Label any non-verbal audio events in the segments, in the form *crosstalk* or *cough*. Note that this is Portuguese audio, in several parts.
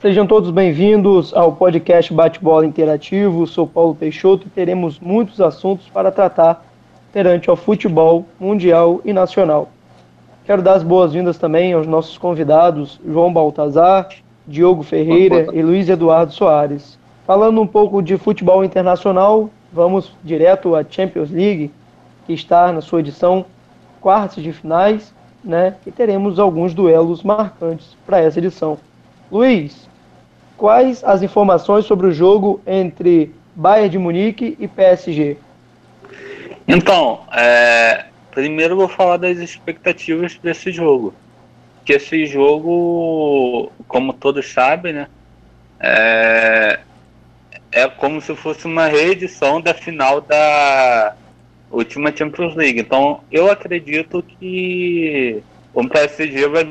Sejam todos bem-vindos ao podcast Bate-Bola Interativo. Sou Paulo Peixoto e teremos muitos assuntos para tratar perante ao futebol mundial e nacional. Quero dar as boas-vindas também aos nossos convidados João Baltazar, Diogo Ferreira e Luiz Eduardo Soares. Falando um pouco de futebol internacional, vamos direto à Champions League, que está na sua edição quartas de finais, né? E teremos alguns duelos marcantes para essa edição. Luiz, quais as informações sobre o jogo entre Bayern de Munique e PSG? Então, é, primeiro vou falar das expectativas desse jogo. Que esse jogo, como todos sabem, né, é, é como se fosse uma reedição da final da última Champions League. Então, eu acredito que o PSG vai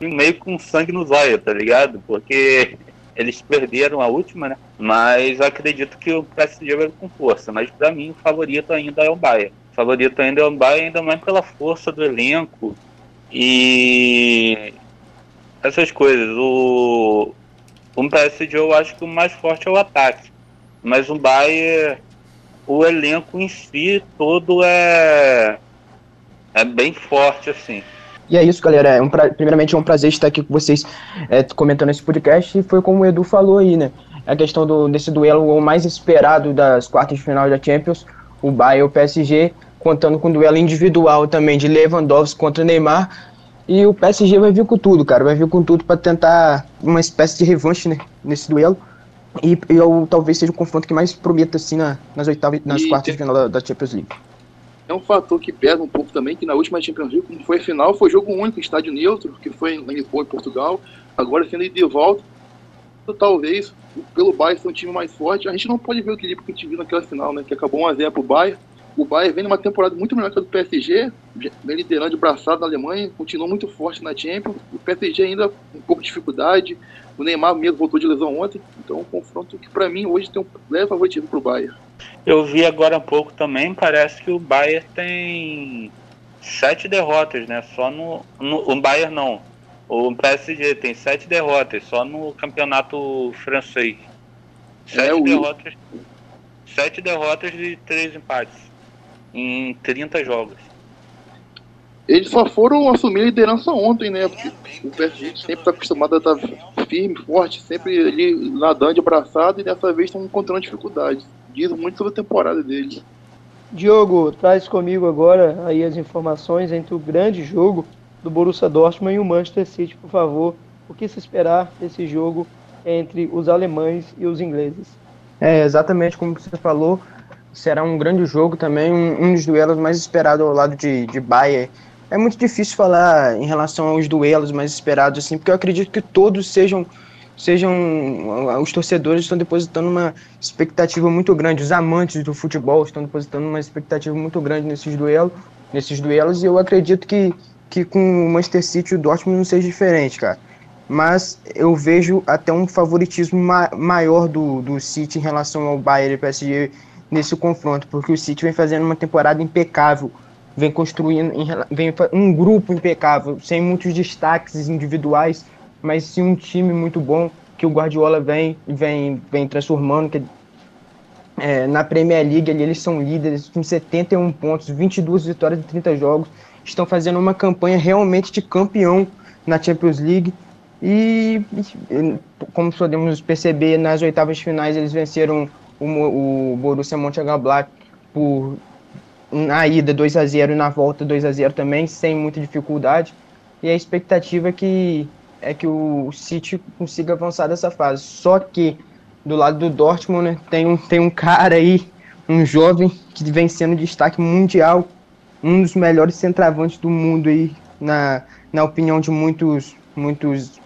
meio com sangue nos olhos, tá ligado? Porque eles perderam a última, né? Mas acredito que o PSG vai com força. Mas para mim, o favorito ainda é o Bayern. O favorito ainda é o Bayern, ainda mais pela força do elenco e essas coisas. O, o PSG eu acho que o mais forte é o ataque. Mas o Bayern, o elenco em si todo é, é bem forte, assim. E é isso, galera. É um pra... Primeiramente é um prazer estar aqui com vocês é, comentando esse podcast. E foi como o Edu falou aí, né? A questão do, desse duelo o mais esperado das quartas de final da Champions, o Bayern e o PSG, contando com um duelo individual também de Lewandowski contra o Neymar. E o PSG vai vir com tudo, cara. Vai vir com tudo para tentar uma espécie de revanche né, nesse duelo. E eu talvez seja o confronto que mais prometa assim na, nas oitavas, nas e quartas de final da, da Champions League é um fator que pesa um pouco também, que na última Champions League, quando foi final, foi jogo único, estádio neutro, que foi em Lisboa, em Portugal. Agora sendo de volta, talvez, pelo Bayern ser um time mais forte, a gente não pode ver o equilíbrio que a gente viu naquela final, né? Que acabou 1x0 pro Bayern. O Bayern vem numa temporada muito melhor que a do PSG, vem liderando de braçado na Alemanha, continua muito forte na Champions. O PSG ainda com um pouco de dificuldade. O Neymar mesmo voltou de lesão ontem. Então, um confronto que para mim hoje tem um leve favoritismo pro Bayern. Eu vi agora há pouco também, parece que o Bayern tem sete derrotas, né? Só no, no. O Bayern não. O PSG tem sete derrotas, só no campeonato francês. Sete é, derrotas. Sete derrotas e três empates. Em 30 jogos. Eles só foram assumir a liderança ontem, né? Porque o PSG sempre está acostumado a estar firme, forte, sempre ali nadando de braçado e dessa vez estão encontrando dificuldades muito sobre a temporada dele. Diogo, traz comigo agora aí as informações entre o grande jogo do Borussia Dortmund e o Manchester City, por favor. O que se esperar desse jogo entre os alemães e os ingleses? É, exatamente como você falou, será um grande jogo também, um, um dos duelos mais esperados ao lado de, de Bayern. É muito difícil falar em relação aos duelos mais esperados, assim, porque eu acredito que todos sejam sejam os torcedores estão depositando uma expectativa muito grande, os amantes do futebol estão depositando uma expectativa muito grande nesses duelos, nesses duelos e eu acredito que que com o Manchester City o Dortmund não seja diferente, cara. Mas eu vejo até um favoritismo ma maior do, do City em relação ao Bayern e PSG nesse confronto, porque o City vem fazendo uma temporada impecável, vem construindo vem um grupo impecável, sem muitos destaques individuais mas sim um time muito bom que o Guardiola vem vem vem transformando que é, na Premier League ali, eles são líderes com 71 pontos, 22 vitórias em 30 jogos, estão fazendo uma campanha realmente de campeão na Champions League. E como podemos perceber nas oitavas finais eles venceram o, o Borussia Mönchengladbach por na ida 2 a 0 e na volta 2 a 0 também sem muita dificuldade. E a expectativa é que é que o City consiga avançar dessa fase. Só que do lado do Dortmund né, tem, um, tem um cara aí, um jovem que vem sendo destaque mundial, um dos melhores centravantes do mundo aí, na, na opinião de muitos, muitos,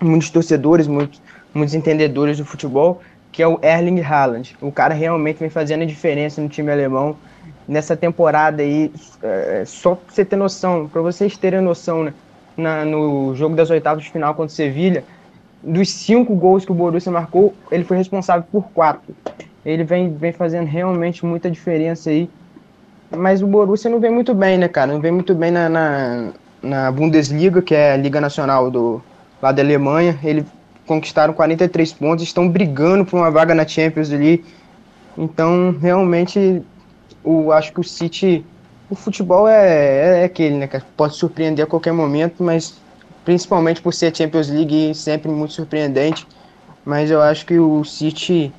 muitos torcedores, muitos, muitos entendedores do futebol, que é o Erling Haaland. O cara realmente vem fazendo a diferença no time alemão nessa temporada aí. É, só pra você ter noção, para vocês terem noção, né? Na, no jogo das oitavas de final contra o Sevilha, dos cinco gols que o Borussia marcou, ele foi responsável por quatro. Ele vem, vem fazendo realmente muita diferença aí. Mas o Borussia não vem muito bem, né, cara? Não vem muito bem na, na, na Bundesliga, que é a Liga Nacional do, lá da Alemanha. Ele conquistaram 43 pontos, estão brigando por uma vaga na Champions ali. Então, realmente, o, acho que o City. O futebol é, é aquele, né, cara? Pode surpreender a qualquer momento, mas principalmente por ser Champions League sempre muito surpreendente. Mas eu acho que o City.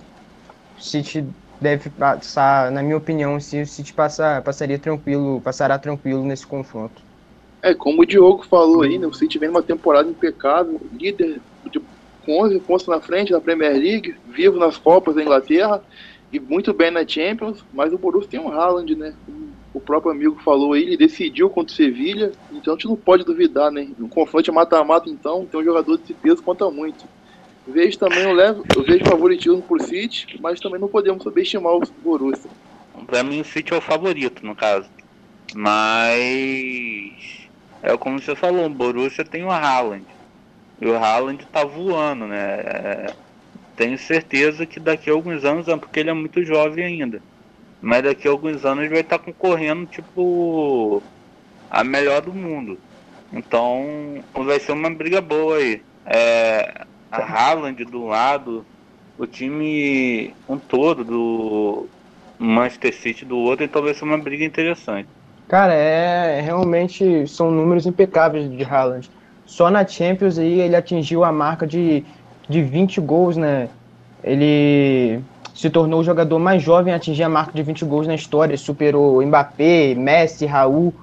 O City deve passar, na minha opinião, se o City passar, passaria tranquilo, passará tranquilo nesse confronto. É, como o Diogo falou aí, né, o City vem numa temporada impecável, líder de, com 11 pontos na frente da Premier League, vivo nas Copas da Inglaterra e muito bem na Champions, mas o Borussia tem um Haaland, né? O próprio amigo falou aí, ele decidiu contra o Sevilha, então a gente não pode duvidar, né? No confronto mata-mata, então, tem um jogador desse peso conta muito. Vejo também, eu, levo, eu vejo favoritismo por City, mas também não podemos subestimar o Borussia. Pra mim o City é o favorito, no caso. Mas é como você falou, o Borussia tem o Haaland. E o Haaland tá voando, né? É, tenho certeza que daqui a alguns anos, é porque ele é muito jovem ainda. Mas daqui a alguns anos vai estar tá concorrendo, tipo, a melhor do mundo. Então vai ser uma briga boa aí. É, a Haaland do lado, o time um todo do Manchester City do outro, então vai ser uma briga interessante. Cara, é realmente são números impecáveis de Haaland. Só na Champions aí ele atingiu a marca de, de 20 gols, né? Ele se tornou o jogador mais jovem a atingir a marca de 20 gols na história, superou Mbappé, Messi, Raul,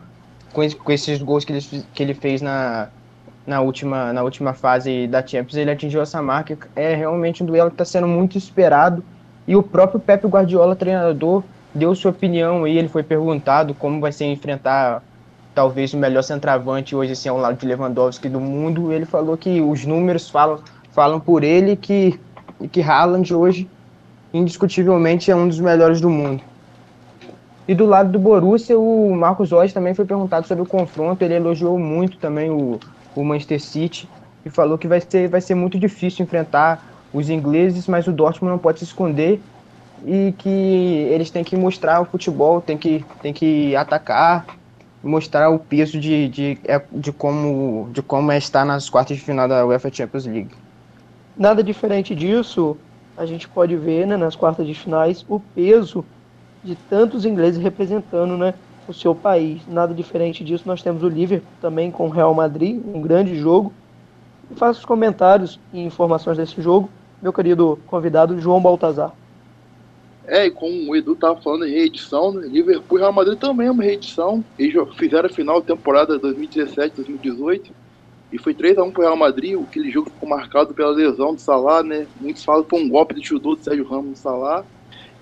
com, com esses gols que ele, que ele fez na, na, última, na última fase da Champions, ele atingiu essa marca. É realmente um duelo que está sendo muito esperado. E o próprio Pepe Guardiola, treinador, deu sua opinião e ele foi perguntado como vai ser enfrentar talvez o melhor centroavante hoje assim ao lado de Lewandowski do mundo. Ele falou que os números falam, falam por ele que que Haaland hoje indiscutivelmente é um dos melhores do mundo. E do lado do Borussia, o Marcos Rocha também foi perguntado sobre o confronto. Ele elogiou muito também o, o Manchester City e falou que vai ser, vai ser muito difícil enfrentar os ingleses, mas o Dortmund não pode se esconder e que eles têm que mostrar o futebol, tem que, tem que atacar, mostrar o peso de, de, é, de, como, de como é estar nas quartas de final da UEFA Champions League. Nada diferente disso, a gente pode ver né, nas quartas de finais o peso de tantos ingleses representando né, o seu país. Nada diferente disso, nós temos o Liverpool também com o Real Madrid, um grande jogo. Faço os comentários e informações desse jogo, meu querido convidado João Baltazar. É, e como o Edu tava falando em reedição, né? Liverpool e Real Madrid também é uma reedição. Eles fizeram a final da temporada 2017-2018 e foi 3x1 pro Real Madrid. Aquele jogo ficou marcado pela lesão do Salah, né? Muitos falam que foi um golpe de judô do Sérgio Ramos no Salah.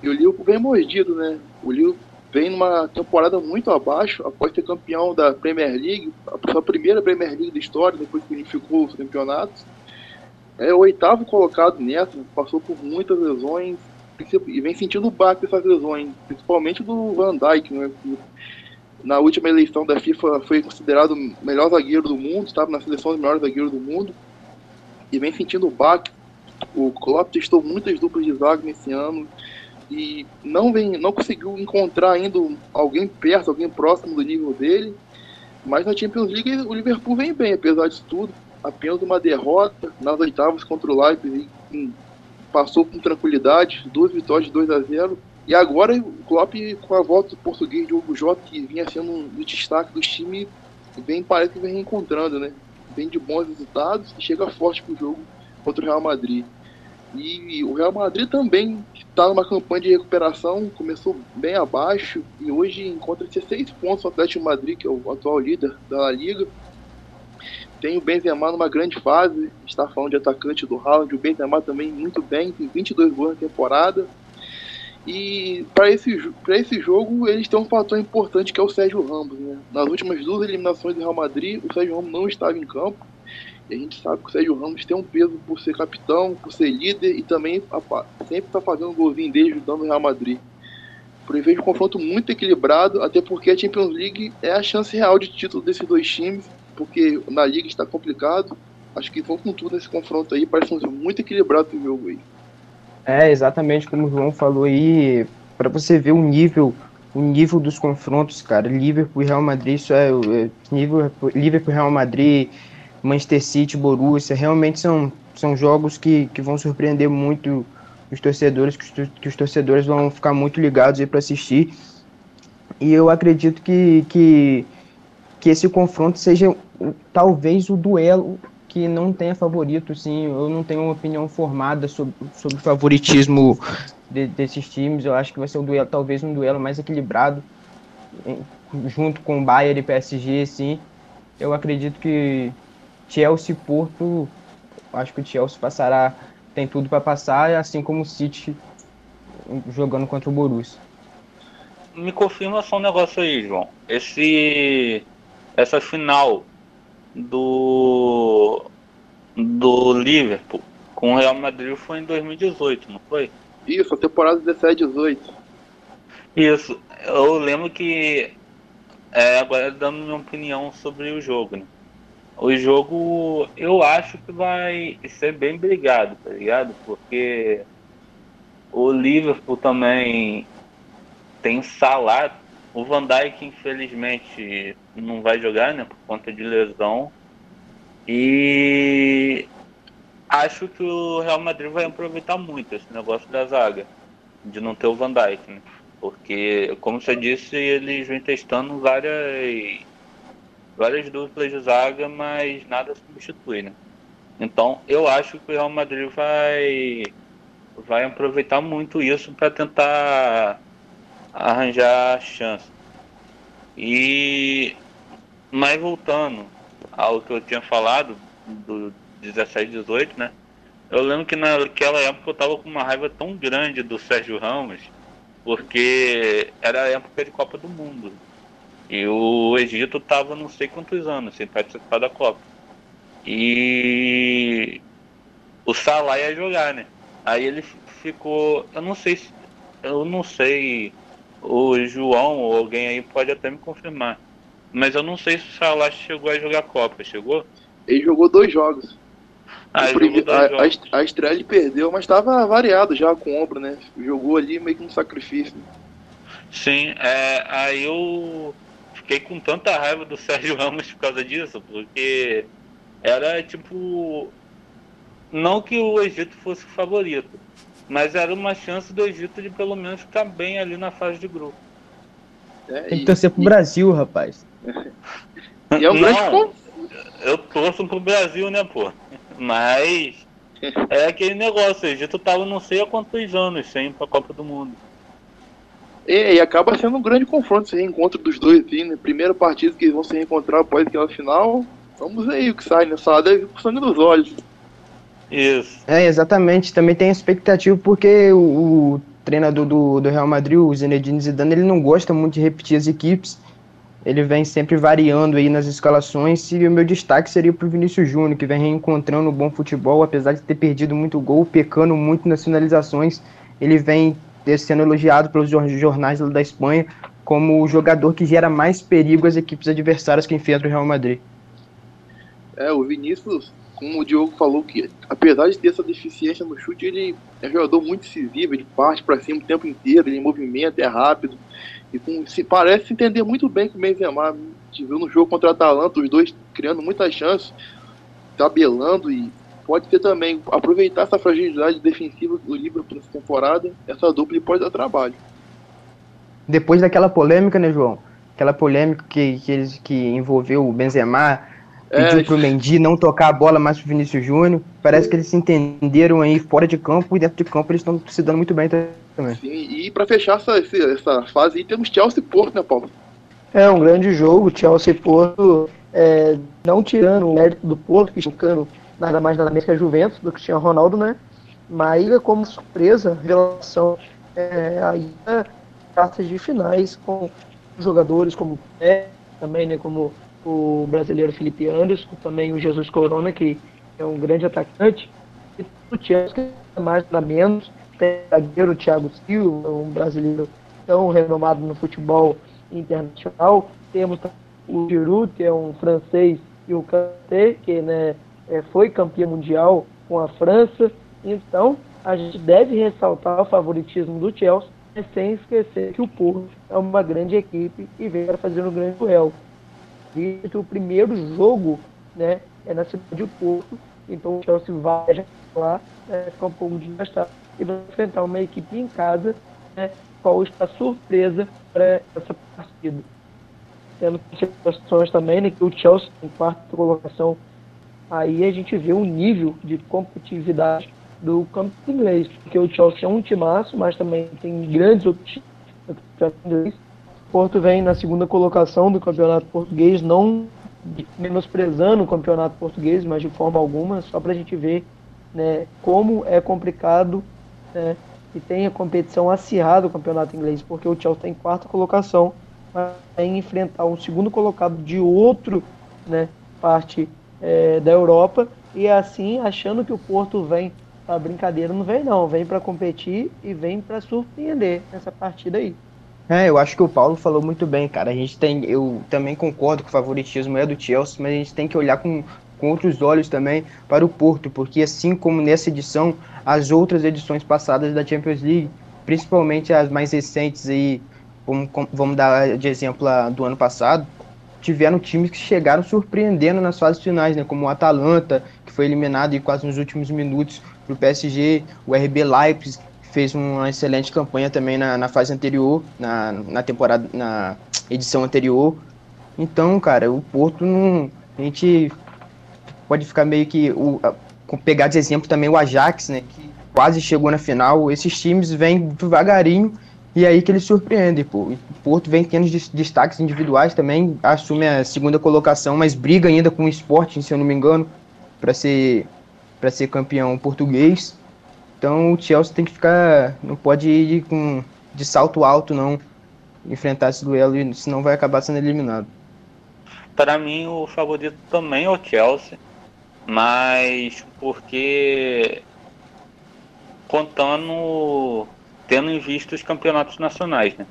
E o Liverpool vem mordido, né? O Liverpool vem numa temporada muito abaixo, após ser campeão da Premier League, a sua primeira Premier League da história, depois que unificou os campeonatos. É o oitavo colocado nessa, passou por muitas lesões, e vem sentindo o baque dessas lesões, principalmente do Van Dijk, né, na última eleição da FIFA foi considerado o melhor zagueiro do mundo, estava na seleção dos melhores zagueiros do mundo, e vem sentindo o baque. O Klopp testou muitas duplas de zaga nesse ano e não, vem, não conseguiu encontrar ainda alguém perto, alguém próximo do nível dele. Mas na Champions League o Liverpool vem bem, apesar disso tudo. Apenas uma derrota nas oitavas contra o Leipzig passou com tranquilidade, duas vitórias de 2 a 0 E agora o Klopp, com a volta do português Diogo Jota, que vinha sendo um destaque do time, vem, parece que vem reencontrando, né? Vem de bons resultados e chega forte pro jogo contra o Real Madrid. E o Real Madrid também está numa campanha de recuperação, começou bem abaixo e hoje encontra-se seis pontos o Atlético Madrid, que é o atual líder da Liga. Tem o Benzema numa grande fase, está falando de atacante do Haaland, o Benzema também muito bem, tem 22 gols na temporada. E para esse, esse jogo eles têm um fator importante que é o Sérgio Ramos. Né? Nas últimas duas eliminações do Real Madrid, o Sérgio Ramos não estava em campo. E a gente sabe que o Sérgio Ramos tem um peso por ser capitão, por ser líder e também sempre está fazendo o golzinho dele ajudando o Real Madrid. Por vejo um confronto muito equilibrado, até porque a Champions League é a chance real de título desses dois times porque na liga está complicado. Acho que vão com tudo nesse confronto aí, parece muito equilibrado o jogo aí. É, exatamente como o João falou aí, para você ver o nível, o nível dos confrontos, cara, Liverpool e Real Madrid, isso é, é nível Liverpool, Real Madrid, Manchester City, Borussia, realmente são são jogos que, que vão surpreender muito os torcedores, que os, que os torcedores vão ficar muito ligados aí para assistir. E eu acredito que, que, que esse confronto seja talvez o duelo que não tenha favorito, sim. Eu não tenho uma opinião formada sobre, sobre o favoritismo de, desses times. Eu acho que vai ser um duelo, talvez um duelo mais equilibrado, em, junto com Bayern e PSG, sim. Eu acredito que Chelsea Porto, acho que o Chelsea passará, tem tudo para passar, assim como o City jogando contra o Borussia. Me confirma só um negócio aí, João. Esse essa final do do Liverpool com o Real Madrid foi em 2018, não foi? Isso, a temporada 17 18. Isso. Eu lembro que é, agora dando minha opinião sobre o jogo, né? O jogo eu acho que vai ser bem brigado, tá ligado? Porque o Liverpool também tem salário. O Van Dijk, infelizmente, não vai jogar, né? Por conta de lesão. E acho que o Real Madrid vai aproveitar muito esse negócio da zaga. De não ter o Van Dijk, né? Porque, como você disse, eles vêm testando várias, várias duplas de zaga, mas nada substitui, né? Então, eu acho que o Real Madrid vai, vai aproveitar muito isso para tentar arranjar chance. E, mas voltando ao que eu tinha falado do 17, 18, né? Eu lembro que naquela época eu tava com uma raiva tão grande do Sérgio Ramos porque era a época de Copa do Mundo. E o Egito estava não sei quantos anos sem participar da Copa. E o Salah ia jogar, né? Aí ele ficou. Eu não sei se. Eu não sei. O João ou alguém aí pode até me confirmar. Mas eu não sei se o Salah chegou a jogar Copa. Chegou? Ele jogou dois jogos. Ah, primeiro, a, a, a, estreia ele perdeu, mas estava variado já com o ombro, né? Jogou ali meio que um sacrifício. Sim, é, aí eu fiquei com tanta raiva do *laughs* Sérgio Ramos por causa disso, porque era tipo. Não que o Egito fosse favorito, mas era uma chance do Egito de pelo menos ficar bem ali na fase de grupo. É, Tem que torcer pro e... Brasil, rapaz. *laughs* e é um Não, eu torço pro Brasil, né, pô? Mas é aquele negócio, o Egito tava não sei há quantos anos sem ir pra Copa do Mundo. E, e, acaba sendo um grande confronto esse reencontro dos dois, assim, né? Primeira partida que eles vão se reencontrar após aquela final. Vamos aí o que sai, né? Só deve com sangue nos olhos. Isso. É, exatamente. Também tem expectativa porque o, o treinador do, do Real Madrid, o Zinedine Zidane, ele não gosta muito de repetir as equipes ele vem sempre variando aí nas escalações e o meu destaque seria para o Vinícius Júnior, que vem reencontrando o bom futebol, apesar de ter perdido muito gol, pecando muito nas finalizações, ele vem sendo elogiado pelos jornais da Espanha como o jogador que gera mais perigo às equipes adversárias que enfrentam o Real Madrid. É, o Vinícius, como o Diogo falou, que apesar de ter essa deficiência no chute, ele é um jogador muito decisivo, ele parte para cima o tempo inteiro, ele movimenta, é rápido, e com, se parece entender muito bem com o Benzema. A gente viu no jogo contra a Atalanta, os dois criando muitas chances, tabelando e pode ter também aproveitar essa fragilidade defensiva do Liverpool nessa temporada. Essa dupla pode dar trabalho. Depois daquela polêmica, né, João? Aquela polêmica que, que, que envolveu o Benzema, pediu é, pro Mendy não tocar a bola mais pro Vinícius Júnior. Parece que eles se entenderam aí fora de campo e dentro de campo eles estão se dando muito bem também. Sim, e para fechar essa, essa fase aí temos Chelsea e Porto, né, Paulo? É um grande jogo, Chelsea e Porto, é, não tirando o mérito do Porto, que chocando nada mais nada menos que a Juventus, do Cristiano Ronaldo, né? Mas é como surpresa, revelação, é, ainda taças de finais com jogadores como é, também, né, como o brasileiro Felipe Anderson, também o Jesus Corona, que é um grande atacante, e o Chelsea, mais nada menos, zagueiro Thiago Silva, um brasileiro tão renomado no futebol internacional. Temos o Giroud, que é um francês, e o Kanté, que né, é, foi campeão mundial com a França. Então, a gente deve ressaltar o favoritismo do Chelsea, sem esquecer que o Porto é uma grande equipe e vem para fazer um grande duelo. E o primeiro jogo né, é na cidade do Porto Então o Chelsea vai lá, é, ficar um pouco desgastado e vai enfrentar uma equipe em casa, né, qual está surpresa para essa partida. Tendo situações também, né, que o Chelsea em quarta colocação, aí a gente vê um nível de competitividade do campo inglês, porque o Chelsea é um timaço, mas também tem grandes outros times do inglês. Porto vem na segunda colocação do campeonato português, não menosprezando o campeonato português, mas de forma alguma, só para a gente ver né, como é complicado né, e tem a competição acirrada do campeonato inglês, porque o Chelsea está em quarta colocação, vai enfrentar um segundo colocado de outro né, parte é, da Europa, e assim achando que o Porto vem a brincadeira não vem não, vem para competir e vem para surpreender nessa partida aí. É, eu acho que o Paulo falou muito bem, cara. A gente tem, eu também concordo que o favoritismo é do Chelsea, mas a gente tem que olhar com, com outros olhos também para o Porto, porque assim como nessa edição, as outras edições passadas da Champions League, principalmente as mais recentes aí, vamos, vamos dar de exemplo a, do ano passado, tiveram times que chegaram surpreendendo nas fases finais, né? Como o Atalanta, que foi eliminado quase nos últimos minutos para o PSG, o RB Leipzig fez uma excelente campanha também na, na fase anterior, na, na temporada, na edição anterior. Então, cara, o Porto não. A gente pode ficar meio que. O, pegar de exemplo também o Ajax, né? Que quase chegou na final. Esses times vêm devagarinho e é aí que eles surpreendem, pô. O Porto vem tendo destaques individuais também, assume a segunda colocação, mas briga ainda com o Sporting, se eu não me engano, para ser para ser campeão português. Então o Chelsea tem que ficar, não pode ir com de salto alto não enfrentar esse duelo, senão vai acabar sendo eliminado. Para mim o favorito também é o Chelsea, mas porque contando tendo em vista os campeonatos nacionais, né?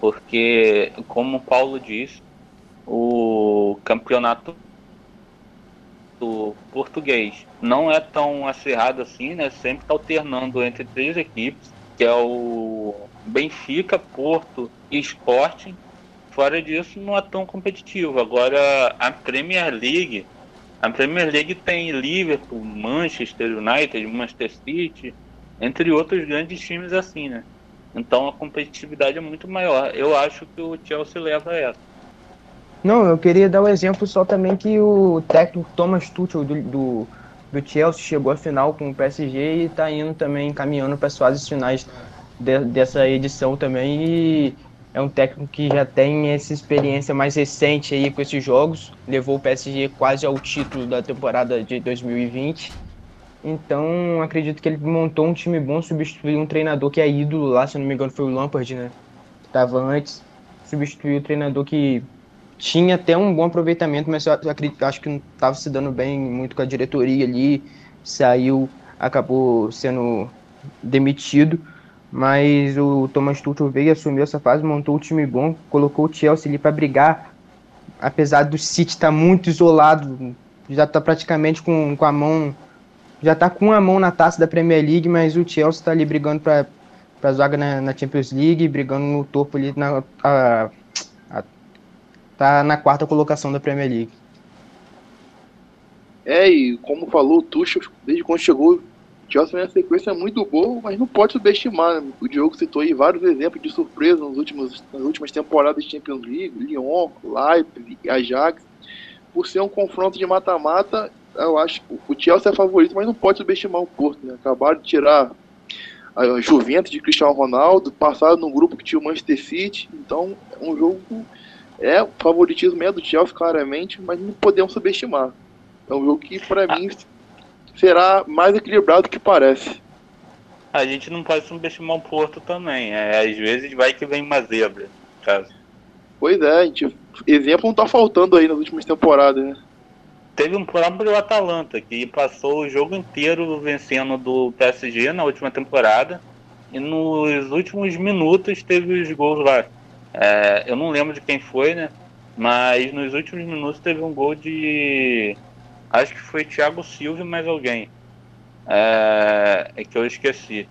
Porque como o Paulo disse, o campeonato português não é tão acirrado assim, né? Sempre está alternando entre três equipes, que é o Benfica, Porto e Sporting. Fora disso, não é tão competitivo. Agora, a Premier League, a Premier League tem Liverpool, Manchester United, Manchester City, entre outros grandes times assim, né? Então a competitividade é muito maior. Eu acho que o Chelsea leva essa. Não, eu queria dar o um exemplo só também que o técnico Thomas Tuchel do, do, do Chelsea chegou à final com o PSG e está indo também caminhando para as fases finais de, dessa edição também e é um técnico que já tem essa experiência mais recente aí com esses jogos, levou o PSG quase ao título da temporada de 2020. Então, acredito que ele montou um time bom, substituiu um treinador que é ídolo lá, se não me engano foi o Lampard, né? Que estava antes. Substituiu o treinador que tinha até um bom aproveitamento, mas eu acredito, acho que não estava se dando bem muito com a diretoria ali, saiu, acabou sendo demitido, mas o Thomas Tuchel veio, assumiu essa fase, montou um time bom, colocou o Chelsea ali para brigar, apesar do City estar tá muito isolado, já está praticamente com, com a mão, já está com a mão na taça da Premier League, mas o Chelsea está ali brigando para para zaga na, na, Champions League, brigando no topo ali na a, tá na quarta colocação da Premier League. É, e como falou o Tuchel, desde quando chegou, Chelsea vem uma sequência muito boa, mas não pode subestimar. Né? O Diogo citou aí vários exemplos de surpresa nos últimos, nas últimas temporadas de Champions League, Lyon, Leipzig, Ajax. Por ser um confronto de mata-mata, eu acho que o Chelsea é favorito, mas não pode subestimar o Porto. Né? Acabaram de tirar a Juventus de Cristiano Ronaldo, passaram no grupo que tinha o Manchester City, então é um jogo é, o favoritismo é do Chelsea, claramente, mas não podemos subestimar. É um jogo que, para ah. mim, será mais equilibrado do que parece. A gente não pode subestimar o Porto também. É, às vezes vai que vem uma zebra, caso. Pois é, gente, exemplo não tá faltando aí nas últimas temporadas, né? Teve um próprio Atalanta, que passou o jogo inteiro vencendo do PSG na última temporada. E nos últimos minutos teve os gols lá. É, eu não lembro de quem foi, né? Mas nos últimos minutos teve um gol de. Acho que foi Thiago Silva e mais alguém. É, é que eu esqueci.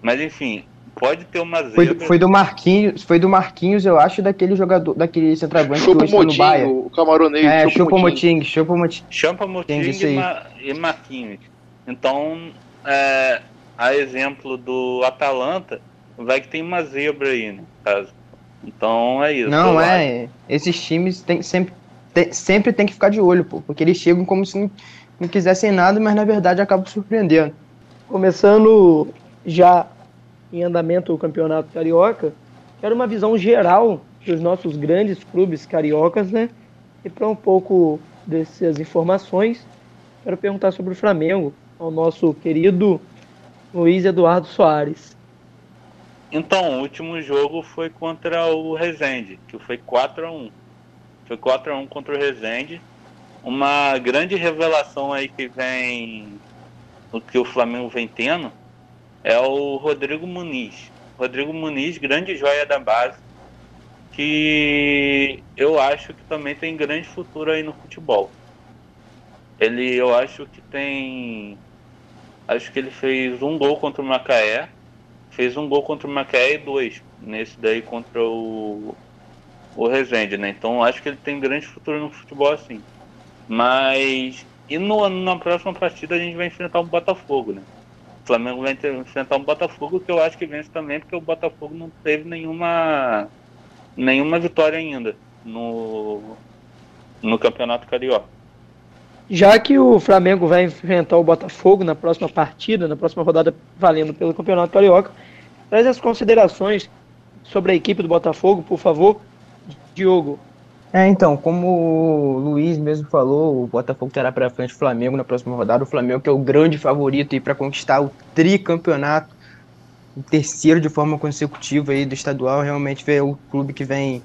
Mas enfim, pode ter uma zebra. Foi, foi, do Marquinhos, foi do Marquinhos, eu acho, daquele jogador, daquele centroavante que hoje tá no Bahia. o camaroneiro. É, Chupomoting, Chupomoting. Chupomoting e, e Marquinhos. Então, é, a exemplo do Atalanta, vai que tem uma zebra aí, no caso. Então é isso. Não, é. Esses times tem, sempre, tem, sempre tem que ficar de olho, pô, porque eles chegam como se não, não quisessem nada, mas na verdade acabam surpreendendo. Começando já em andamento o Campeonato Carioca, quero uma visão geral dos nossos grandes clubes cariocas, né? E para um pouco dessas informações, quero perguntar sobre o Flamengo ao nosso querido Luiz Eduardo Soares. Então, o último jogo foi contra o Rezende, que foi 4 a 1 Foi 4 a 1 contra o Rezende. Uma grande revelação aí que vem, o que o Flamengo vem tendo, é o Rodrigo Muniz. Rodrigo Muniz, grande joia da base, que eu acho que também tem grande futuro aí no futebol. Ele, eu acho que tem acho que ele fez um gol contra o Macaé, fez um gol contra o Macaé e dois nesse daí contra o, o Rezende, né? Então acho que ele tem grande futuro no futebol assim. Mas e no, na próxima partida a gente vai enfrentar o Botafogo, né? O Flamengo vai enfrentar um Botafogo que eu acho que vence também, porque o Botafogo não teve nenhuma nenhuma vitória ainda no, no Campeonato Carioca. Já que o Flamengo vai enfrentar o Botafogo na próxima partida, na próxima rodada valendo pelo Campeonato Carioca, traz as considerações sobre a equipe do Botafogo, por favor, Diogo. É, então, como o Luiz mesmo falou, o Botafogo terá para frente o Flamengo na próxima rodada. O Flamengo que é o grande favorito para conquistar o tricampeonato, o terceiro de forma consecutiva aí do estadual. Realmente é o clube que vem,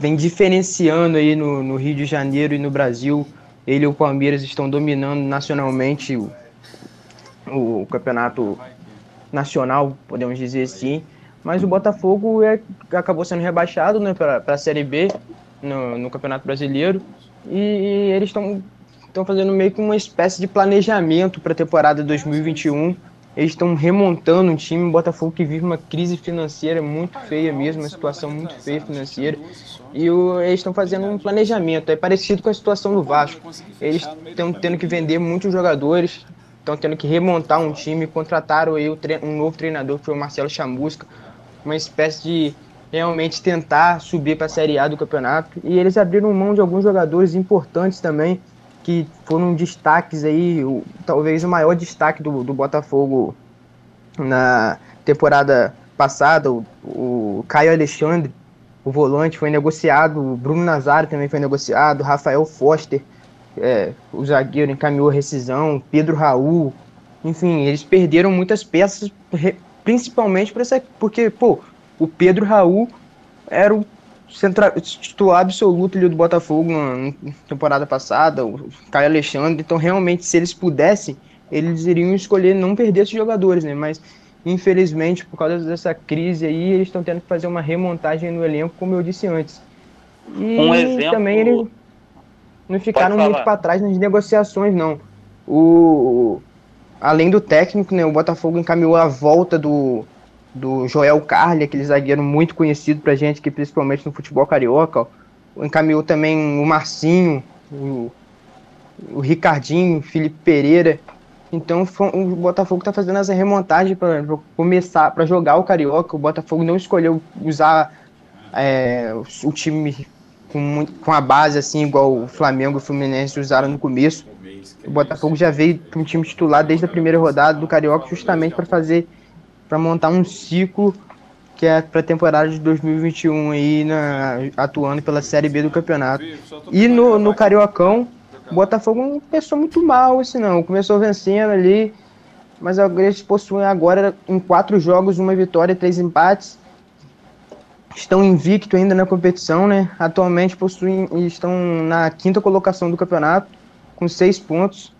vem diferenciando aí no, no Rio de Janeiro e no Brasil ele e o Palmeiras estão dominando nacionalmente o, o campeonato nacional, podemos dizer assim. Mas o Botafogo é, acabou sendo rebaixado né, para a Série B no, no Campeonato Brasileiro. E, e eles estão fazendo meio que uma espécie de planejamento para a temporada 2021 eles estão remontando um time, o Botafogo que vive uma crise financeira muito feia mesmo, uma situação muito feia financeira. E o, eles estão fazendo um planejamento, é parecido com a situação do Vasco. Eles estão tendo que vender muitos jogadores, estão tendo que remontar um time, contrataram aí um novo treinador, que foi o Marcelo Chamusca, uma espécie de realmente tentar subir para a Série A do campeonato. E eles abriram mão de alguns jogadores importantes também, que foram destaques aí, o, talvez o maior destaque do, do Botafogo na temporada passada, o, o Caio Alexandre, o volante, foi negociado, o Bruno Nazário também foi negociado, Rafael Foster, é, o zagueiro encaminhou a rescisão, Pedro Raul, enfim, eles perderam muitas peças, principalmente por essa, porque, pô, o Pedro Raul era o central, titular absoluto ali do Botafogo na, temporada passada, o Caio Alexandre. Então, realmente, se eles pudessem, eles iriam escolher não perder esses jogadores, né? Mas, infelizmente, por causa dessa crise aí, eles estão tendo que fazer uma remontagem no elenco, como eu disse antes. E um exemplo... também eles não ficaram muito para trás nas negociações, não. O, além do técnico, né, o Botafogo encaminhou a volta do do Joel Carli, aquele zagueiro muito conhecido pra gente, que principalmente no futebol carioca. Ó. Encaminhou também o Marcinho, o, o Ricardinho, o Felipe Pereira. Então o Botafogo está fazendo essa remontagem para começar, para jogar o Carioca. O Botafogo não escolheu usar é, o time com, com a base assim, igual o Flamengo e o Fluminense usaram no começo. O Botafogo já veio com o time titular desde a primeira rodada do Carioca, justamente para fazer para montar um ciclo que é para a temporada de 2021 aí na, atuando pela Série B do campeonato. E no, no Cariocão, o Botafogo não começou muito mal assim não, começou vencendo ali, mas eles possuem agora em quatro jogos uma vitória e três empates. Estão invicto ainda na competição, né? Atualmente possuem estão na quinta colocação do campeonato com seis pontos.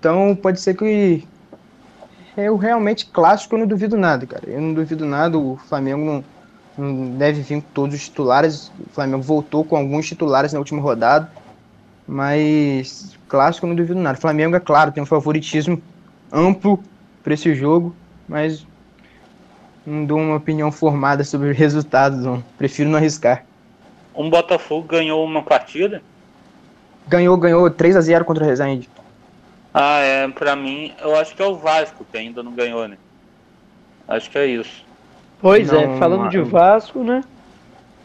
Então pode ser que eu realmente clássico eu não duvido nada, cara. Eu não duvido nada, o Flamengo não, não deve vir com todos os titulares. O Flamengo voltou com alguns titulares na última rodada. Mas clássico eu não duvido nada. O Flamengo, é claro, tem um favoritismo amplo para esse jogo, mas não dou uma opinião formada sobre resultados, não. Prefiro não arriscar. Um Botafogo ganhou uma partida? Ganhou, ganhou 3 a 0 contra o Resende. Ah, é, pra mim, eu acho que é o Vasco que ainda não ganhou, né? Acho que é isso. Pois Não, é, falando de Vasco, né?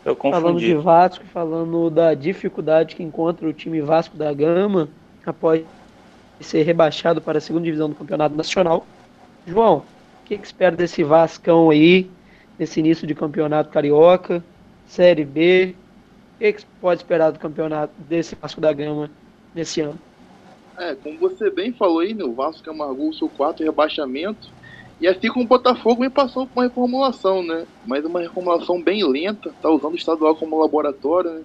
Eu Falando confundi. de Vasco, falando da dificuldade que encontra o time Vasco da Gama após ser rebaixado para a segunda divisão do Campeonato Nacional. João, o que, que espera desse Vascão aí, nesse início de campeonato carioca, Série B? O que, que pode esperar do campeonato desse Vasco da Gama nesse ano? É, como você bem falou aí, né, o Vasco amargou o seu quarto rebaixamento. E assim como o Botafogo vem passando por uma reformulação, né? Mas uma reformulação bem lenta, tá usando o estadual como laboratório, né?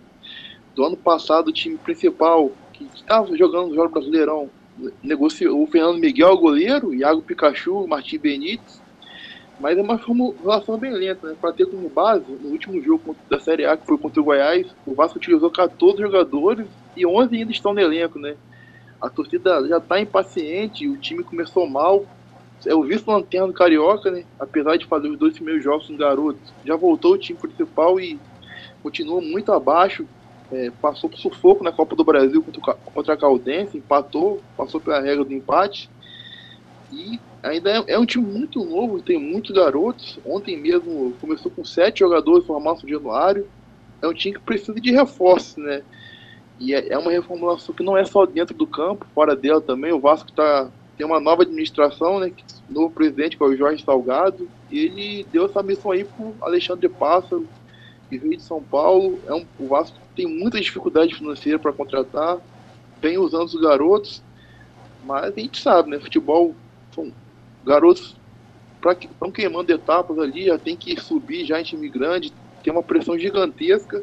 Do ano passado, o time principal, que estava jogando o Jogo Brasileirão, negociou o Fernando Miguel, goleiro, Iago Pikachu, Martim Benítez. Mas é uma formulação bem lenta, né? Para ter como base, no último jogo da Série A, que foi contra o Goiás, o Vasco utilizou 14 jogadores e 11 ainda estão no elenco, né? A torcida já está impaciente, o time começou mal. É o vice-lanterna do Carioca, né? Apesar de fazer os dois primeiros jogos com garotos, já voltou o time principal e continua muito abaixo. É, passou por sufoco na Copa do Brasil contra, a Caldense, empatou, passou pela regra do empate. E ainda é, é um time muito novo, tem muitos garotos. Ontem mesmo começou com sete jogadores formados no Januário. É um time que precisa de reforços, né? E é, é uma reformulação que não é só dentro do campo, fora dela também. O Vasco tá, tem uma nova administração, né? Novo presidente, que é o Jorge Salgado. E ele deu essa missão aí pro Alexandre Pássaro, que veio de São Paulo. É um, o Vasco tem muita dificuldade financeira para contratar, vem usando os garotos, mas a gente sabe, né? Futebol são garotos estão queimando etapas ali, já tem que subir já em time grande, tem uma pressão gigantesca.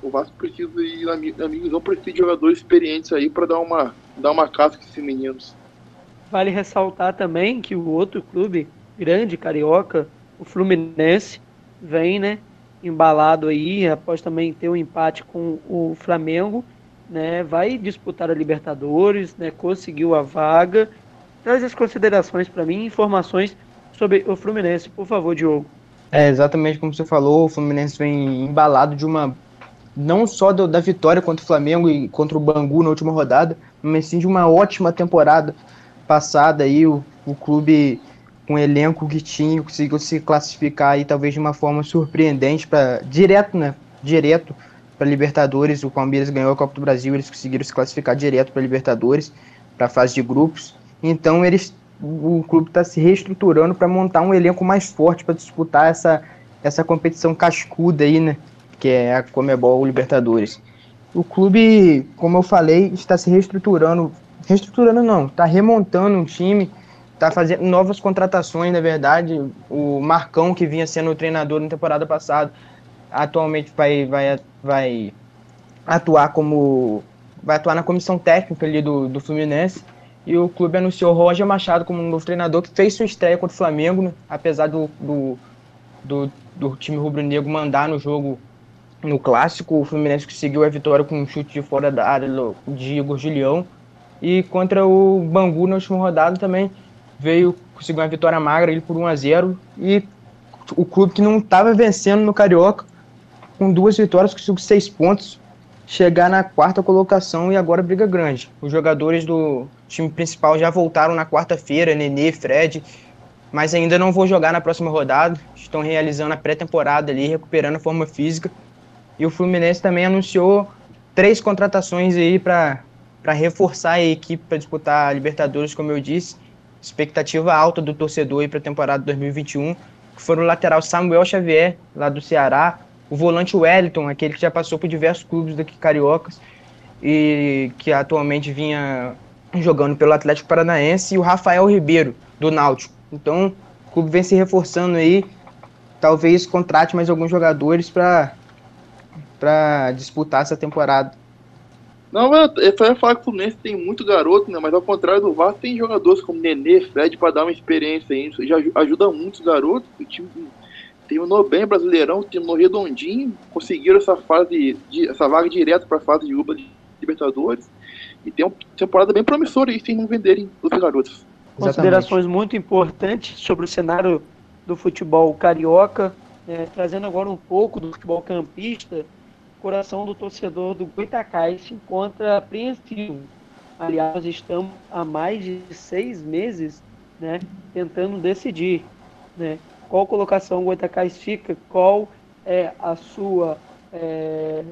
O Vasco precisa ir, ami- amigos, não precisa de jogadores experientes aí para dar uma, dar uma casca esses meninos. Vale ressaltar também que o outro clube grande carioca, o Fluminense, vem, né, embalado aí, após também ter um empate com o Flamengo, né, vai disputar a Libertadores, né, conseguiu a vaga. Traz as considerações para mim, informações sobre o Fluminense, por favor, Diogo. É, exatamente como você falou, o Fluminense vem embalado de uma. Não só do- da vitória contra o Flamengo e contra o Bangu na última rodada, mas sim de uma ótima temporada passada aí. O, o clube, com o elenco que tinha, conseguiu se classificar aí talvez de uma forma surpreendente para direto, né? Direto para Libertadores. O Palmeiras ganhou a Copa do Brasil, eles conseguiram se classificar direto para Libertadores, para a fase de grupos. Então eles o clube está se reestruturando para montar um elenco mais forte para disputar essa, essa competição cascuda aí, né? Que é a Comebol Libertadores. O clube, como eu falei, está se reestruturando. Reestruturando não, está remontando um time, está fazendo novas contratações, na verdade. O Marcão, que vinha sendo o treinador na temporada passada, atualmente vai, vai, vai atuar como. vai atuar na comissão técnica ali do, do Fluminense. E o clube anunciou Roger Machado como um novo treinador que fez sua estreia contra o Flamengo, né? apesar do, do, do, do time rubro-negro mandar no jogo no clássico. O Fluminense conseguiu a vitória com um chute de fora da área de Igor Julião. E contra o Bangu na última rodada também veio, conseguiu uma vitória magra ali por 1 a 0 E o clube que não estava vencendo no Carioca, com duas vitórias, conseguiu seis pontos, chegar na quarta colocação e agora briga grande. Os jogadores do time principal já voltaram na quarta-feira, Nenê, Fred, mas ainda não vou jogar na próxima rodada. Estão realizando a pré-temporada ali, recuperando a forma física. E o Fluminense também anunciou três contratações aí para reforçar a equipe para disputar a Libertadores, como eu disse. Expectativa alta do torcedor para a temporada 2021, que foram o lateral Samuel Xavier, lá do Ceará, o volante Wellington, aquele que já passou por diversos clubes daqui cariocas e que atualmente vinha jogando pelo Atlético Paranaense, e o Rafael Ribeiro, do Náutico. Então, o clube vem se reforçando aí, talvez contrate mais alguns jogadores para para disputar essa temporada. Não, eu eu só ia falar que o Fluminense tem muito garoto, né? Mas ao contrário do Vasco, tem jogadores como Nenê, Fred, para dar uma experiência aí. Isso já aju- ajuda muito os garotos. O time terminou bem Brasileirão, terminou redondinho, conseguiram essa fase, de, essa vaga direta para a fase de UBA de Libertadores. E tem uma temporada bem promissora aí, sem não venderem os garotos. Considerações muito importantes sobre o cenário do futebol carioca, né, trazendo agora um pouco do futebol campista, coração do torcedor do Goitacás se encontra apreensivo. Aliás, estamos há mais de seis meses né, tentando decidir né, qual colocação o Goitacás fica, qual é a sua, é,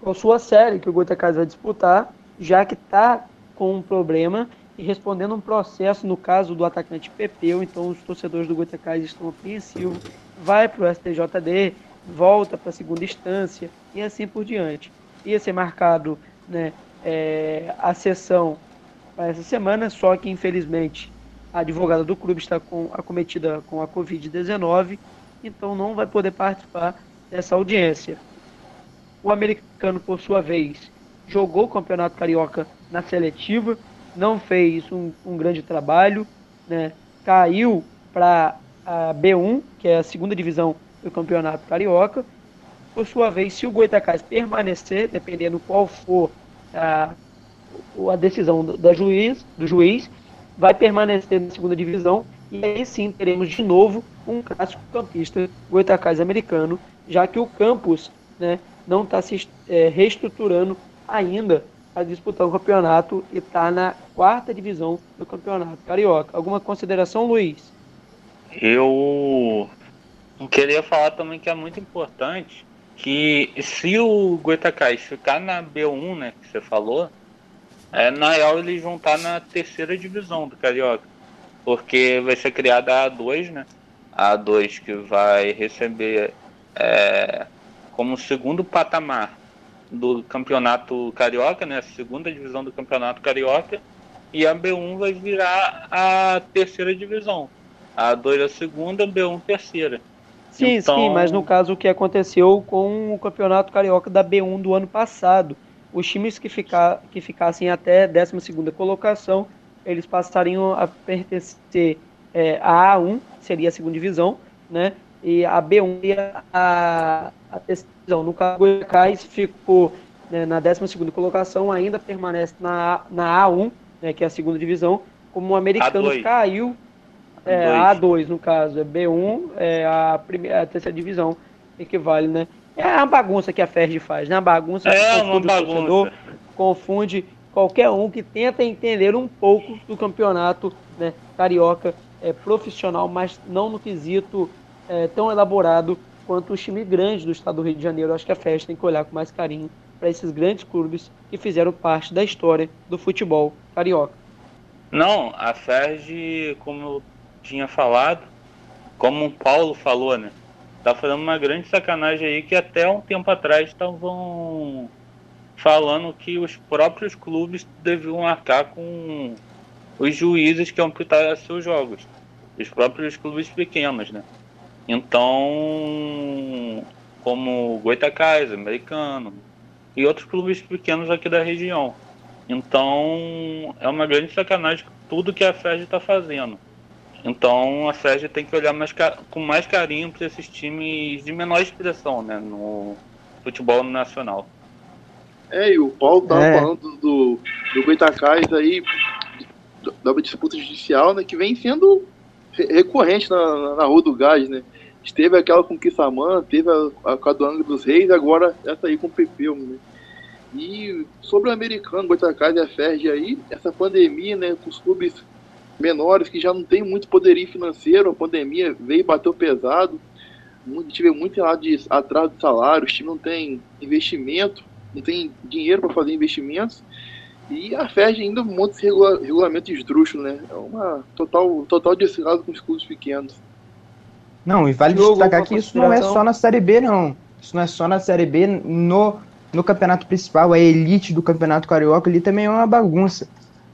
qual sua série que o Goitacás vai disputar, já que está com um problema e respondendo um processo no caso do atacante Pepeu, então os torcedores do Goitacás estão apreensivos, vai para o STJD, volta para a segunda instância e assim por diante. Ia ser marcado né, é, a sessão para essa semana, só que infelizmente a advogada do clube está com, acometida com a Covid-19, então não vai poder participar dessa audiência. O americano, por sua vez, jogou o Campeonato Carioca na seletiva, não fez um, um grande trabalho, né? caiu para a B1, que é a segunda divisão do Campeonato Carioca. Por sua vez, se o Goitacás permanecer, dependendo qual for a, a decisão do, da juiz, do juiz, vai permanecer na segunda divisão e aí sim teremos de novo um clássico campista Goitacás americano, já que o campus né, não está se é, reestruturando ainda a disputar o campeonato e está na quarta divisão do campeonato carioca. Alguma consideração, Luiz? Eu queria falar também que é muito importante que se o Goitacás ficar na B1, né, que você falou, é, na real eles vão estar na terceira divisão do Carioca. Porque vai ser criada a A2, né? A A2 que vai receber é, como segundo patamar do campeonato carioca, né? A segunda divisão do campeonato carioca. E a B1 vai virar a terceira divisão. A A2 a segunda, a B1 terceira. Sim, então... sim, mas no caso o que aconteceu com o campeonato carioca da B1 do ano passado. Os times que, ficar, que ficassem até 12 colocação, eles passariam a pertencer é, à A1, seria a segunda divisão, né? E a B1 seria a, a terceira divisão. No caso, o Goiás ficou né, na 12 colocação, ainda permanece na, na A1, né, que é a segunda divisão, como o americano A2. caiu, é, A2 no caso, é B1, é a, primeira, a terceira divisão, equivale, né? É uma bagunça que a Ferdi faz, né? Uma bagunça é que confunde uma o torcedor, confunde qualquer um que tenta entender um pouco do campeonato né, carioca é, profissional, mas não no quesito é, tão elaborado quanto os times grandes do estado do Rio de Janeiro. acho que a Ferdi tem que olhar com mais carinho para esses grandes clubes que fizeram parte da história do futebol carioca. Não, a Ferdi, como tinha falado, como o Paulo falou, né? tá fazendo uma grande sacanagem aí que até um tempo atrás estavam falando que os próprios clubes deviam arcar com os juízes que amputaram seus jogos. Os próprios clubes pequenos, né? Então, como Goitacás, Americano e outros clubes pequenos aqui da região. Então, é uma grande sacanagem tudo que a FED está fazendo. Então a Sérgio tem que olhar mais, com mais carinho para esses times de menor expressão né, no futebol nacional. É, e o Paulo estava é. falando do, do Goitacás aí, da disputa judicial, né, que vem sendo recorrente na, na Rua do Gás, né? Teve aquela com o Kissamã, teve a, a com a do Angra dos Reis, agora essa aí com o Pepeu, né? E sobre o americano, Goitacás e a Ferg aí, essa pandemia, né, com os clubes menores que já não tem muito poderio financeiro, a pandemia veio e bateu pesado, muito, tive muito lado de atraso de salário, o time não tem investimento, não tem dinheiro para fazer investimentos, e a FED ainda monta esse regula regulamento esdrúxulo, né? É uma total, total descaso com os clubes pequenos. Não, e vale destacar que isso não é só na Série B, não. Isso não é só na Série B, no, no campeonato principal, a elite do campeonato carioca ali também é uma bagunça.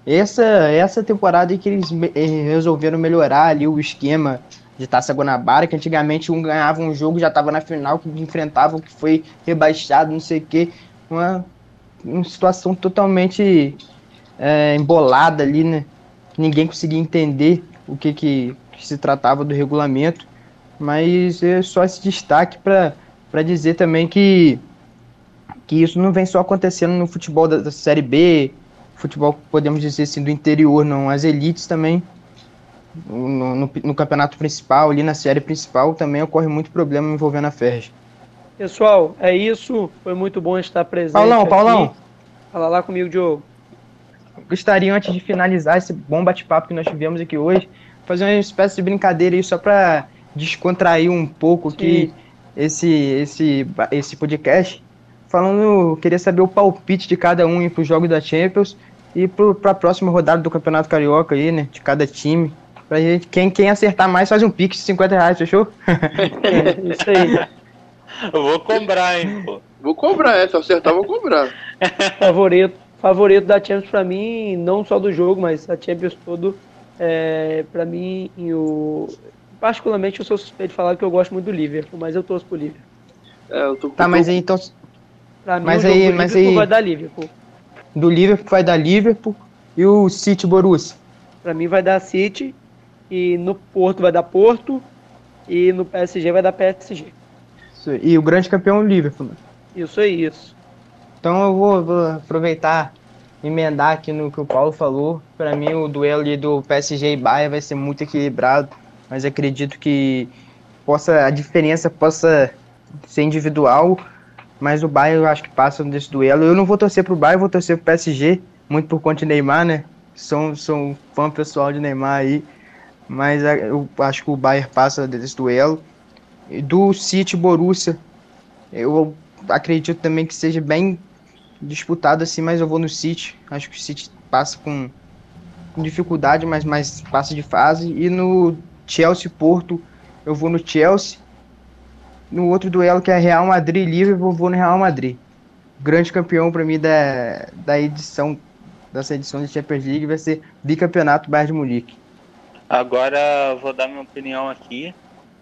Essa, essa temporada em que eles eh, resolveram melhorar ali o esquema de Taça Guanabara, que antigamente um ganhava um jogo, já estava na final, que enfrentava o que foi rebaixado, não sei o quê. Uma, uma situação totalmente é, embolada ali, né? Ninguém conseguia entender o que, que, que se tratava do regulamento. Mas é só esse destaque para dizer também que, que isso não vem só acontecendo no futebol da, da Série B, futebol, podemos dizer assim, do interior, não. As elites também no, no, no, campeonato principal, ali na série principal, também ocorre muito problema envolvendo a Ferg. Pessoal, é isso. Foi muito bom estar presente. Paulão, aqui. Paulão. Fala lá comigo, Diogo. Gostaria, antes de finalizar esse bom bate-papo que nós tivemos aqui hoje, fazer uma espécie de brincadeira aí só para descontrair um pouco aqui esse, esse, esse podcast. Falando, queria saber o palpite de cada um para o jogo da Champions e para a próxima rodada do Campeonato Carioca aí, né? De cada time. Pra gente, quem, quem acertar mais faz um pix de 50 reais, fechou? é, *laughs* isso aí. Eu vou cobrar, hein, pô. Vou cobrar, é, se acertar, vou cobrar. *laughs* favorito, favorito da Champions pra mim, não só do jogo, mas a Champions todo, é, pra mim, o... particularmente eu sou suspeito de falar que eu gosto muito do Liverpool, mas eu torço pro Liverpool. É, eu tô, tá, mas aí então... Pra mim, mas o aí, mas aí... vai dar Liverpool. Do Liverpool vai dar Liverpool e o City Borussia? Pra mim vai dar City e no Porto vai dar Porto e no PSG vai dar PSG. E o grande campeão é o Liverpool. Né? Isso é isso. Então eu vou, vou, aproveitar emendar aqui no que o Paulo falou. Para mim o duelo do PSG e Bayern vai ser muito equilibrado, mas acredito que possa a diferença possa ser individual, mas o Bayern eu acho que passa desse duelo. Eu não vou torcer pro Bayern, vou torcer pro PSG, muito por conta de Neymar, né? Sou, sou um fã pessoal de Neymar aí, mas eu acho que o Bayern passa desse duelo do City Borussia. Eu acredito também que seja bem disputado assim, mas eu vou no City. Acho que o City passa com, com dificuldade, mas mais passa de fase. E no Chelsea Porto, eu vou no Chelsea. No outro duelo que é Real Madrid eu vou no Real Madrid. Grande campeão para mim da, da edição dessa edição de Champions League vai ser bicampeonato Bayern de Munique. Agora vou dar minha opinião aqui.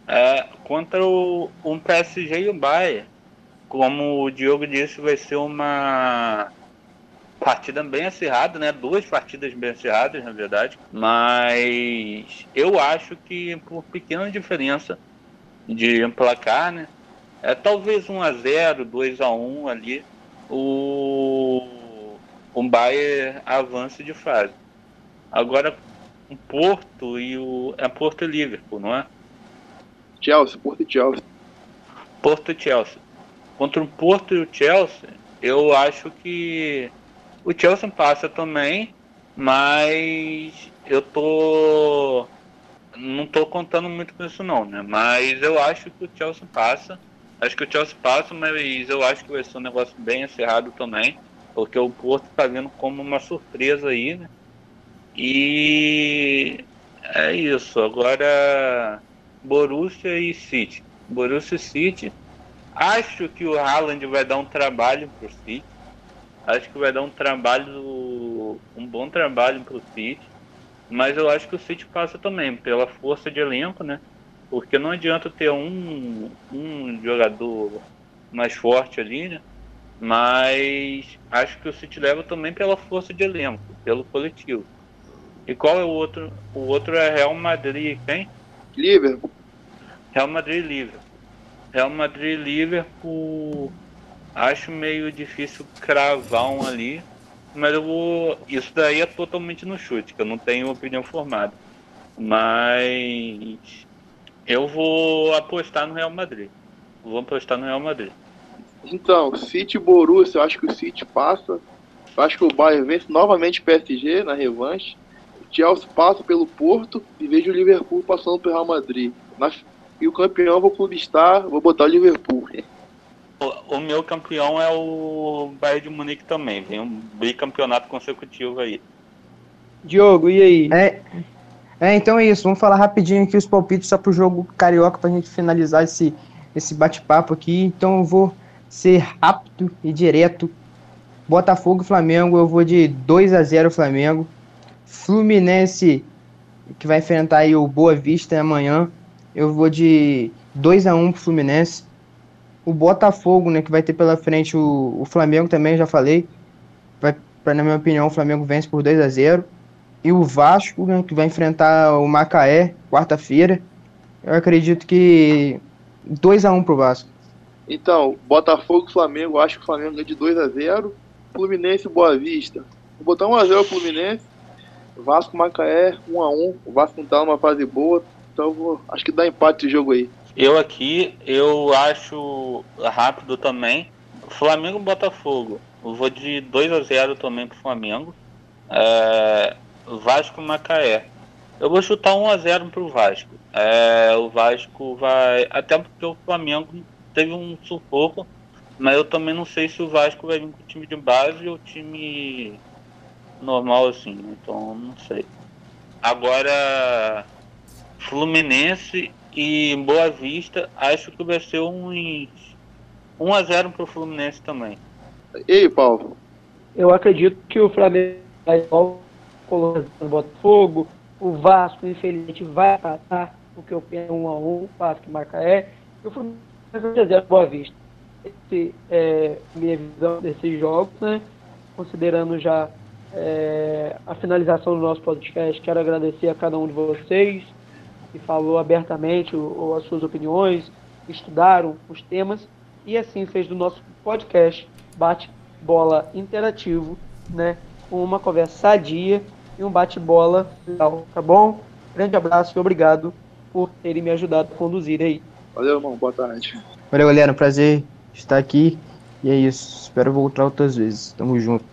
É, contra o, um PSG e o Bayern. Como o Diogo disse, vai ser uma partida bem acirrada, né? Duas partidas bem acirradas, na verdade. Mas eu acho que por pequena diferença de placar, né? É talvez 1 a 0, 2 a 1 ali, o o Bayern avance de fase. Agora o Porto e o é Porto e Liverpool, não é? Chelsea, Porto e Chelsea. Porto e Chelsea. Contra o Porto e o Chelsea, eu acho que o Chelsea passa também, mas eu tô não tô contando muito com isso não, né? Mas eu acho que o Chelsea passa. Acho que o Chelsea passa, mas eu acho que vai ser um negócio bem encerrado também, porque o Porto tá vindo como uma surpresa aí, né? E é isso. Agora Borussia e City. Borussia e City. Acho que o Haaland vai dar um trabalho pro City. Acho que vai dar um trabalho, um bom trabalho pro City. Mas eu acho que o City passa também, pela força de elenco, né? Porque não adianta ter um, um jogador mais forte ali, né? Mas acho que o City leva também pela força de elenco, pelo coletivo. E qual é o outro? O outro é Real Madrid, quem? Liverpool. Real Madrid e Liverpool. Real Madrid e Liverpool. Acho meio difícil cravar um ali. Mas eu vou. Isso daí é totalmente no chute, que eu não tenho opinião formada. Mas. Eu vou apostar no Real Madrid. Vou apostar no Real Madrid. Então, City Borussia, eu acho que o City passa. Eu acho que o Bayern vence novamente o PSG na revanche. Chelsea passa pelo Porto e vejo o Liverpool passando pelo Real Madrid. E o campeão vou clubistar, vou botar o Liverpool. *laughs* O, meu campeão é o Bayern de Munique também. Vem um bicampeonato consecutivo aí. Diogo, e aí? É, é, então é isso. Vamos falar rapidinho aqui os palpites só pro jogo carioca pra gente finalizar esse, esse bate-papo aqui. Então eu vou ser rápido e direto. Botafogo e Flamengo, eu vou de 2 a 0 Flamengo. Fluminense, que vai enfrentar aí o Boa Vista amanhã, eu vou de 2 a 1 pro Fluminense. O Botafogo, né, que vai ter pela frente o, o Flamengo também, já falei. Vai, pra, na minha opinião, o Flamengo vence por 2 a 0 E o Vasco, né, que vai enfrentar o Macaé quarta-feira. Eu acredito que 2 a 1 pro Vasco. Então, Botafogo Flamengo, acho que o Flamengo ganha de 2 a 0 Fluminense Boa Vista. Vou botar 1 a 0 Fluminense Vasco Macaé, 1 um a 1 um. O Vasco não tá numa fase boa, então vou, acho que dá empate esse jogo aí. Eu aqui, eu acho rápido também. Flamengo Botafogo. Eu vou de 2 a 0 também pro Flamengo. É, Vasco Macaé. Eu vou chutar 1 a 0 pro Vasco. É, o Vasco vai. Até porque o Flamengo teve um sufoco. Mas eu também não sei se o Vasco vai vir com o time de base ou time normal assim. Então não sei. Agora Fluminense e Boa Vista, acho que vai ser uns 1 a 0 pro Fluminense também. E aí, Paulo? Eu acredito que o Flamengo vai colocando no Botafogo, o Vasco, infelizmente, vai passar, porque eu penso 1 a 1 Vasco e Macaé, e o Fluminense vai 0 Boa Vista. Esse é minha visão desses jogos, né? Considerando já é, a finalização do nosso podcast, quero agradecer a cada um de vocês que falou abertamente ou, as suas opiniões, estudaram os temas e assim fez do nosso podcast bate-bola interativo, né? Com uma conversa sadia e um bate-bola legal, tá bom? Grande abraço e obrigado por terem me ajudado a conduzir aí. Valeu, irmão. Boa tarde. Valeu, galera. Um prazer estar aqui. E é isso. Espero voltar outras vezes. Tamo junto.